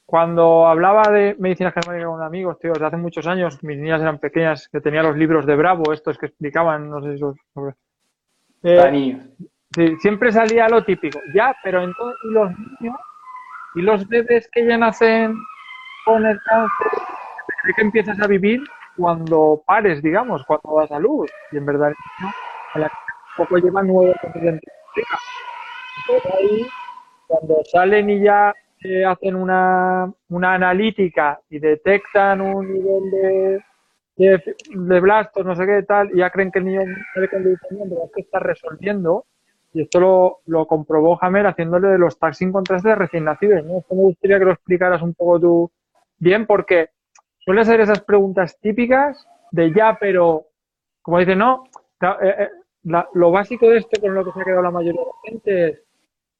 cuando hablaba de medicina germánica con amigos, tío, desde hace muchos años, mis niñas eran pequeñas, que tenía los libros de Bravo, estos que explicaban, no sé si os... Eh, sí, siempre salía lo típico. Ya, pero entonces, ¿y los niños? ¿Y los bebés que ya nacen con el cáncer? ¿De que empiezas a vivir cuando pares, digamos, cuando das a luz? Y en verdad, ¿no? a la poco lleva nueve meses ahí, cuando salen y ya hacen una, una analítica y detectan un nivel de, de, blastos, no sé qué tal, y ya creen que el niño sabe que es que está resolviendo. Y esto lo, lo comprobó Hammer haciéndole de los tags sin contraste de recién nacidos. ¿no? Esto me gustaría que lo explicaras un poco tú bien, porque suele ser esas preguntas típicas de ya, pero, como dice, no, eh, eh, lo básico de esto con lo que se ha quedado la mayoría de la gente es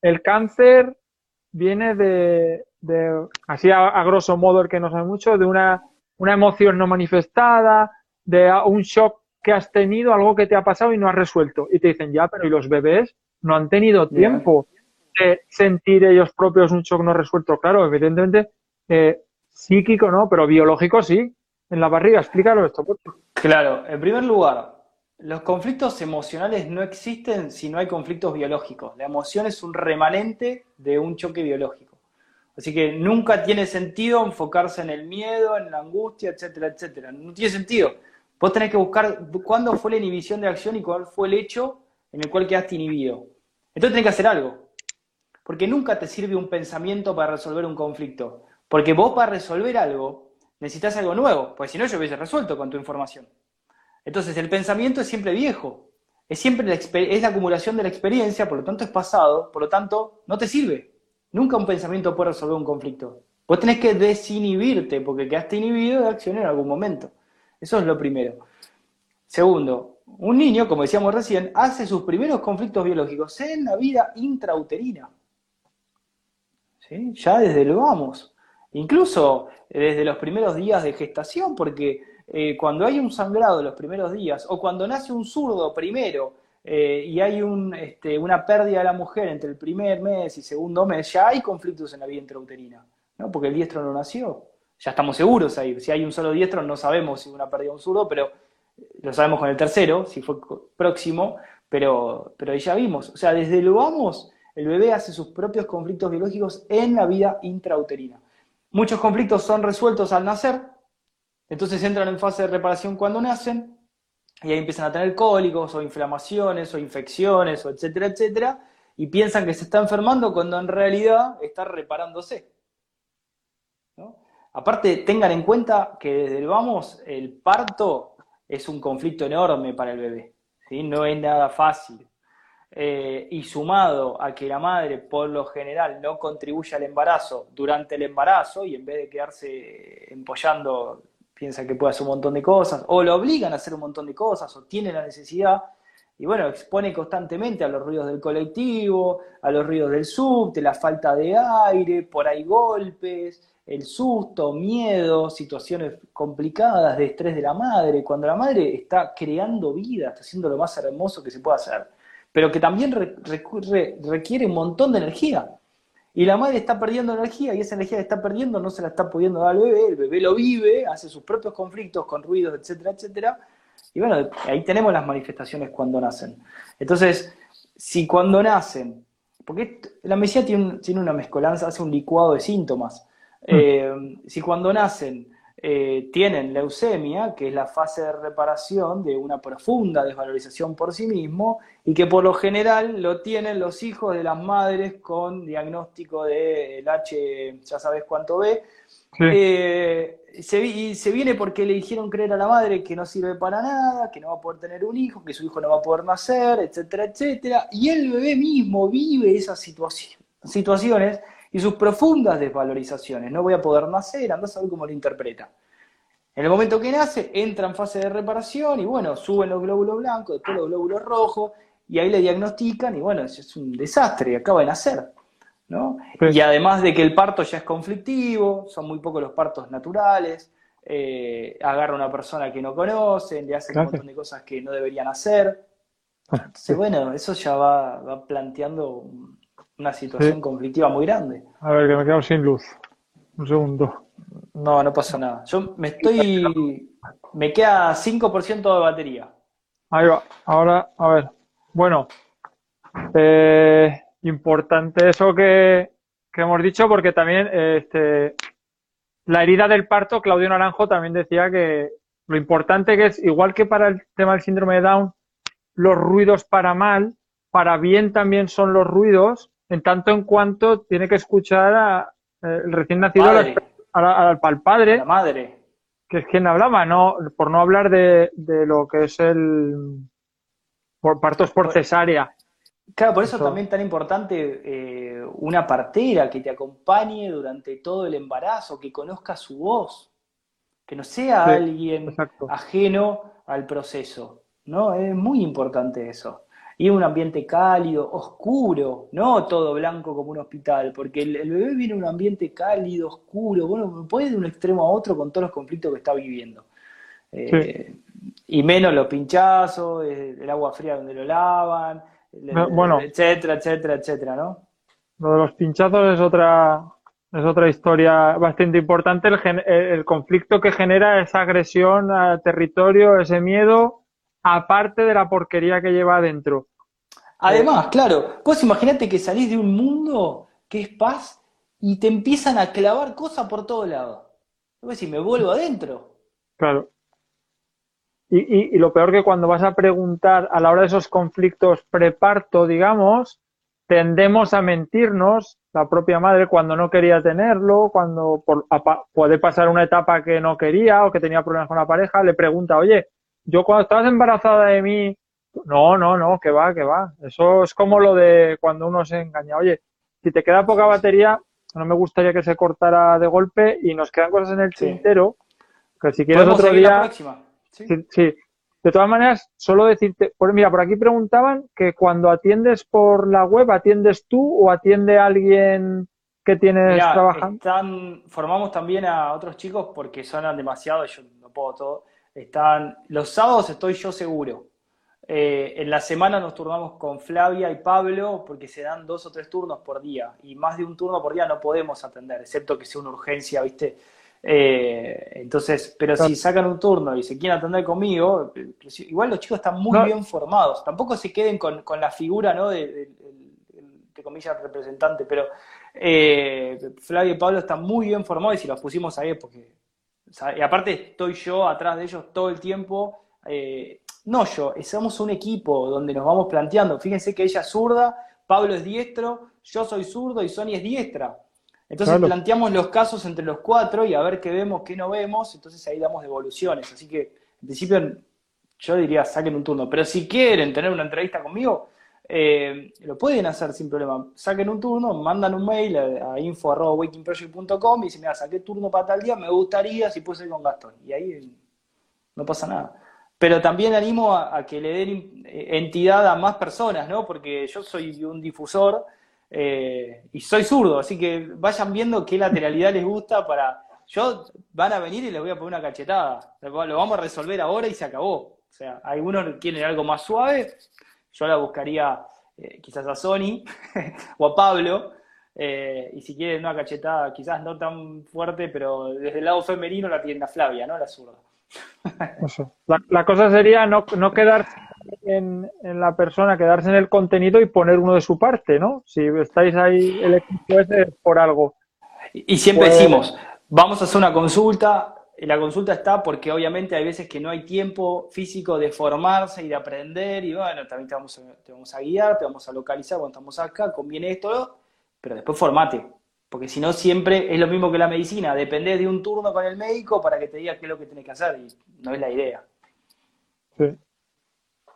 el cáncer viene de, así a, grosso modo el que no sabe mucho, de una, una emoción no manifestada, de un shock que has tenido, algo que te ha pasado y no has resuelto. Y te dicen, ya, pero ¿y los bebés no han tenido tiempo de sentir ellos propios un shock no resuelto? Claro, evidentemente, eh, psíquico no, pero biológico sí. En la barriga, explícalo esto. Claro, en primer lugar, los conflictos emocionales no existen si no hay conflictos biológicos. La emoción es un remanente de un choque biológico. Así que nunca tiene sentido enfocarse en el miedo, en la angustia, etcétera, etcétera. No tiene sentido. Vos tenés que buscar cuándo fue la inhibición de acción y cuál fue el hecho en el cual quedaste inhibido. Entonces tenés que hacer algo. Porque nunca te sirve un pensamiento para resolver un conflicto. Porque vos para resolver algo necesitas algo nuevo. Porque si no, yo hubiese resuelto con tu información. Entonces, el pensamiento es siempre viejo, es siempre la, es la acumulación de la experiencia, por lo tanto es pasado, por lo tanto no te sirve. Nunca un pensamiento puede resolver un conflicto. Vos tenés que desinhibirte porque quedaste inhibido de acción en algún momento. Eso es lo primero. Segundo, un niño, como decíamos recién, hace sus primeros conflictos biológicos en la vida intrauterina. ¿Sí? Ya desde lo vamos. Incluso desde los primeros días de gestación, porque eh, cuando hay un sangrado los primeros días, o cuando nace un zurdo primero eh, y hay este, una pérdida de la mujer entre el primer mes y segundo mes, ya hay conflictos en la vida intrauterina, ¿no? porque el diestro no nació. Ya estamos seguros ahí. Si hay un solo diestro, no sabemos si una pérdida un zurdo, pero lo sabemos con el tercero, si fue próximo, pero, pero ahí ya vimos. O sea, desde lo vamos, el bebé hace sus propios conflictos biológicos en la vida intrauterina. Muchos conflictos son resueltos al nacer, entonces entran en fase de reparación cuando nacen y ahí empiezan a tener cólicos o inflamaciones o infecciones o etcétera, etcétera, y piensan que se está enfermando cuando en realidad está reparándose. Aparte, tengan en cuenta que desde el vamos, el parto es un conflicto enorme para el bebé, ¿sí? no es nada fácil. Eh, y sumado a que la madre por lo general no contribuye al embarazo durante el embarazo y en vez de quedarse empollando piensa que puede hacer un montón de cosas, o lo obligan a hacer un montón de cosas, o tiene la necesidad, y bueno, expone constantemente a los ruidos del colectivo, a los ruidos del subte, la falta de aire, por ahí golpes, el susto, miedo, situaciones complicadas de estrés de la madre, cuando la madre está creando vida, está haciendo lo más hermoso que se puede hacer, pero que también requiere un montón de energía. Y la madre está perdiendo energía y esa energía que está perdiendo no se la está pudiendo dar al bebé, el bebé lo vive, hace sus propios conflictos con ruidos, etcétera, etcétera. Y bueno, ahí tenemos las manifestaciones cuando nacen. Entonces, si cuando nacen, porque la medicina tiene, una mezcolanza, hace un licuado de síntomas. Mm. Eh, si cuando nacen eh, tienen leucemia, que es la fase de reparación de una profunda desvalorización por sí mismo, y que por lo general lo tienen los hijos de las madres con diagnóstico del H, ya sabes cuánto B. Eh, se, y se viene porque le dijeron creer a la madre que no sirve para nada, que no va a poder tener un hijo, que su hijo no va a poder nacer, etcétera, etcétera. Y el bebé mismo vive esas situaciones y sus profundas desvalorizaciones. No voy a poder nacer, anda a saber cómo lo interpreta. En el momento que nace, entra en fase de reparación y bueno, suben los glóbulos blancos, después los glóbulos rojos, y ahí le diagnostican y bueno, es un desastre y acaba de nacer. ¿no? Y además de que el parto ya es conflictivo, son muy pocos los partos naturales, eh, agarra a una persona que no conocen, le hace un montón de cosas que no deberían hacer. Ah, Entonces, bueno, eso ya va, va planteando una situación conflictiva muy grande. A ver, que me quedo sin luz. Un segundo. No, no pasa nada. Yo me estoy. Me queda 5% de batería. Ahí va. Ahora, a ver. Bueno, eh, importante eso que, hemos dicho, porque también este, la herida del parto, Claudio Naranjo también decía que lo importante que es, igual que para el tema del síndrome de Down, los ruidos para mal, para bien también son los ruidos, en tanto en cuanto tiene que escuchar a, eh, el recién nacido al, padre, la madre, que es quien hablaba, no, por no hablar de, de lo que es el por partos por cesárea. Claro, por eso, también tan importante eh, una partera que te acompañe durante todo el embarazo, que conozca su voz, que no sea alguien ajeno al proceso, ¿no? Es muy importante eso. Y un ambiente cálido, oscuro, no todo blanco como un hospital, porque el, bebé viene en un ambiente cálido, oscuro, bueno, puede de un extremo a otro con todos los conflictos que está viviendo. Eh, y menos los pinchazos, eh, el agua fría donde lo lavan, bueno, etcétera, etcétera, etcétera, ¿no? Lo de los pinchazos es otra, es otra historia bastante importante, el, el conflicto que genera esa agresión al territorio, ese miedo, aparte de la porquería que lleva adentro. Además, claro, vos imagínate que salís de un mundo que es paz y te empiezan a clavar cosas por todos lados. Vos si me vuelvo adentro. Claro. Y, y, lo peor que cuando vas a preguntar a la hora de esos conflictos preparto, digamos, tendemos a mentirnos la propia madre cuando no quería tenerlo, cuando puede pasar una etapa que no quería o que tenía problemas con la pareja, le pregunta, oye, yo cuando estabas embarazada de mí, no, no, no, que va, que va. Eso es como lo de cuando uno se engaña. Oye, si te queda poca batería, no me gustaría que se cortara de golpe y nos quedan cosas en el tintero, que si quieres otro día... ¿Sí? De todas maneras, solo decirte, pues mira, por aquí preguntaban que cuando atiendes por la web, ¿atiendes tú o atiende alguien que tienes trabajando? Están, formamos también a otros chicos porque sonan demasiado, yo no puedo todo. Están, los sábados estoy yo seguro. Eh, en la semana nos turnamos con Flavia y Pablo porque se dan dos o tres turnos por día y más de un turno por día no podemos atender, excepto que sea una urgencia, ¿viste? Eh, entonces, pero si sacan un turno y se quieren atender conmigo, igual los chicos están muy bien formados. Tampoco se queden con, la figura, ¿no? De, de, comillas, representante, pero eh, Flavio y Pablo están muy bien formados y si los pusimos ahí es porque. Y aparte, estoy yo atrás de ellos todo el tiempo. Eh, no yo, somos un equipo donde nos vamos planteando. Fíjense que ella es zurda, Pablo es diestro, yo soy zurdo y Sonia es diestra. Entonces planteamos los casos entre los cuatro y a ver qué vemos, qué no vemos, entonces ahí damos devoluciones. Así que, en principio, yo diría saquen un turno. Pero si quieren tener una entrevista conmigo, eh, lo pueden hacer sin problema. Saquen un turno, mandan un mail a, info.wakingproject.com y dicen, mira, saqué turno para tal día, me gustaría si puede ser con Gastón. Y ahí no pasa nada. Pero también animo a, a que le den entidad a más personas, ¿no? Porque yo soy un difusor eh, y soy zurdo, así que vayan viendo qué lateralidad les gusta para... Yo van a venir y les voy a poner una cachetada. Lo vamos a resolver ahora y se acabó. O sea, algunos quieren algo más suave. Yo la buscaría eh, quizás a Sony o a Pablo. Eh, y si quieren una cachetada, quizás no tan fuerte, pero desde el lado femenino la tienda Flavia, ¿no? La zurda. la, cosa sería no, no quedar en, la persona, quedarse en el contenido y poner uno de su parte, ¿no? Si estáis ahí, el equipo es por algo. Y siempre pues- decimos, vamos a hacer una consulta, la consulta está porque obviamente hay veces que no hay tiempo físico de formarse y de aprender, y bueno, también te vamos a, vamos a guiar, te vamos a localizar cuando estamos acá, conviene esto, pero después formate. Porque si no, siempre es lo mismo que la medicina, dependés de un turno con el médico para que te diga qué es lo que tienes que hacer, y no es la idea. Sí.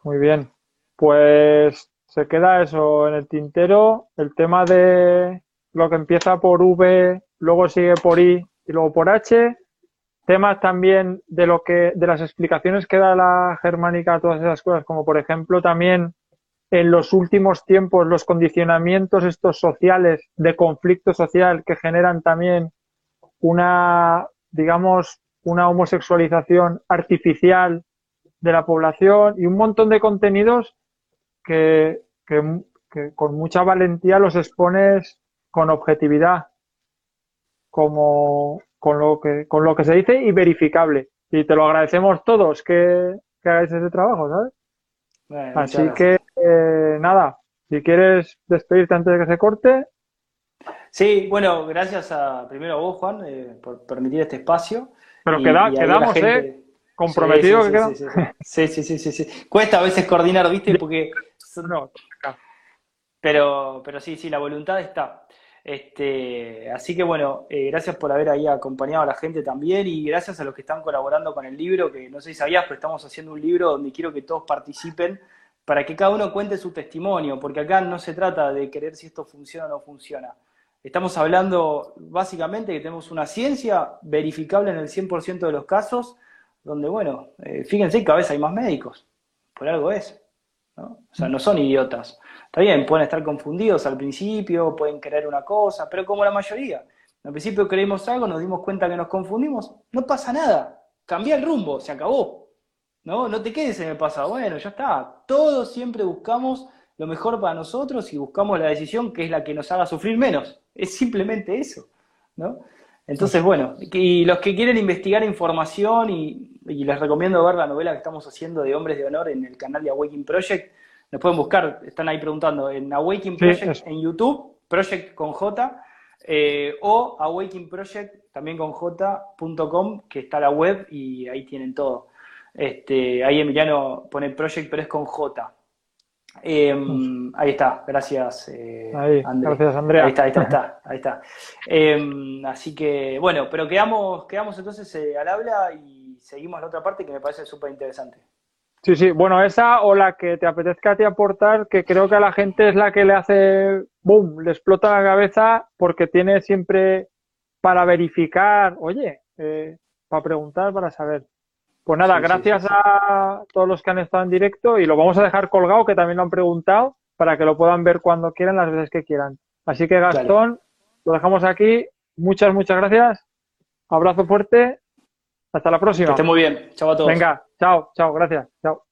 Muy bien. Pues se queda eso en el tintero. El tema de lo que empieza por V, luego sigue por I y luego por H. Temas también de lo que, de las explicaciones que da la germánica a todas esas cosas, como por ejemplo también en los últimos tiempos los condicionamientos estos sociales de conflicto social que generan también una, digamos, una homosexualización artificial de la población y un montón de contenidos que, con mucha valentía los expones con objetividad. como con lo que, con lo que se dice y verificable. Y te lo agradecemos todos que, que hagáis ese trabajo, ¿sabes? Así que, eh, nada, si quieres despedirte antes de que se corte. Sí, bueno, gracias a, primero a vos, Juan, eh, por permitir este espacio. Pero quedamos, ¿eh? Comprometido que quedamos. Sí sí, sí, sí, sí, Cuesta a veces coordinar, ¿viste? Porque... No, pero, pero sí, sí, la voluntad está. Este, así que bueno, eh, gracias por haber ahí acompañado a la gente también y gracias a los que están colaborando con el libro, que no sé si sabías, pero estamos haciendo un libro donde quiero que todos participen para que cada uno cuente su testimonio, porque acá no se trata de querer si esto funciona o no funciona. Estamos hablando básicamente que tenemos una ciencia verificable en el 100% de los casos, donde, bueno, eh, fíjense cada vez hay más médicos, por algo es. ¿No? O sea, no son idiotas. Está bien, pueden estar confundidos al principio, pueden creer una cosa, pero como la mayoría. Al principio creemos algo, nos dimos cuenta que nos confundimos, no pasa nada. Cambia el rumbo, se acabó. ¿No? No te quedes en el pasado. Bueno, ya está. Todos siempre buscamos lo mejor para nosotros y buscamos la decisión que es la que nos haga sufrir menos. Es simplemente eso. ¿no? Entonces, bueno, y los que quieren investigar información, y, les recomiendo ver la novela que estamos haciendo de Hombres de Honor en el canal de Awakening Project, nos pueden buscar, están ahí preguntando, en Awakening Project en YouTube, Project con J, eh, o Awakening Project también con J.com, que está la web y ahí tienen todo. Este, ahí Emiliano pone Project, pero es con J. Em, ahí está, gracias, eh, Gracias, Andrea. Ahí está, ahí está, ahí está. Em, así que, bueno, pero quedamos, quedamos entonces eh, al habla y seguimos la otra parte que me parece súper interesante. Sí, sí, bueno, esa o la que te apetezca a ti aportar, que creo que a la gente es la que le hace, boom, le explota la cabeza porque tiene siempre para verificar, oye, eh, para preguntar, para saber. Pues nada, gracias a todos los que han estado en directo y lo vamos a dejar colgado, que también lo han preguntado, para que lo puedan ver cuando quieran, las veces que quieran. Así que Gastón, lo dejamos aquí. Muchas, muchas gracias. Abrazo fuerte. Hasta la próxima. Que esté muy bien. Chao a todos. Venga, chao, chao, gracias. Chao.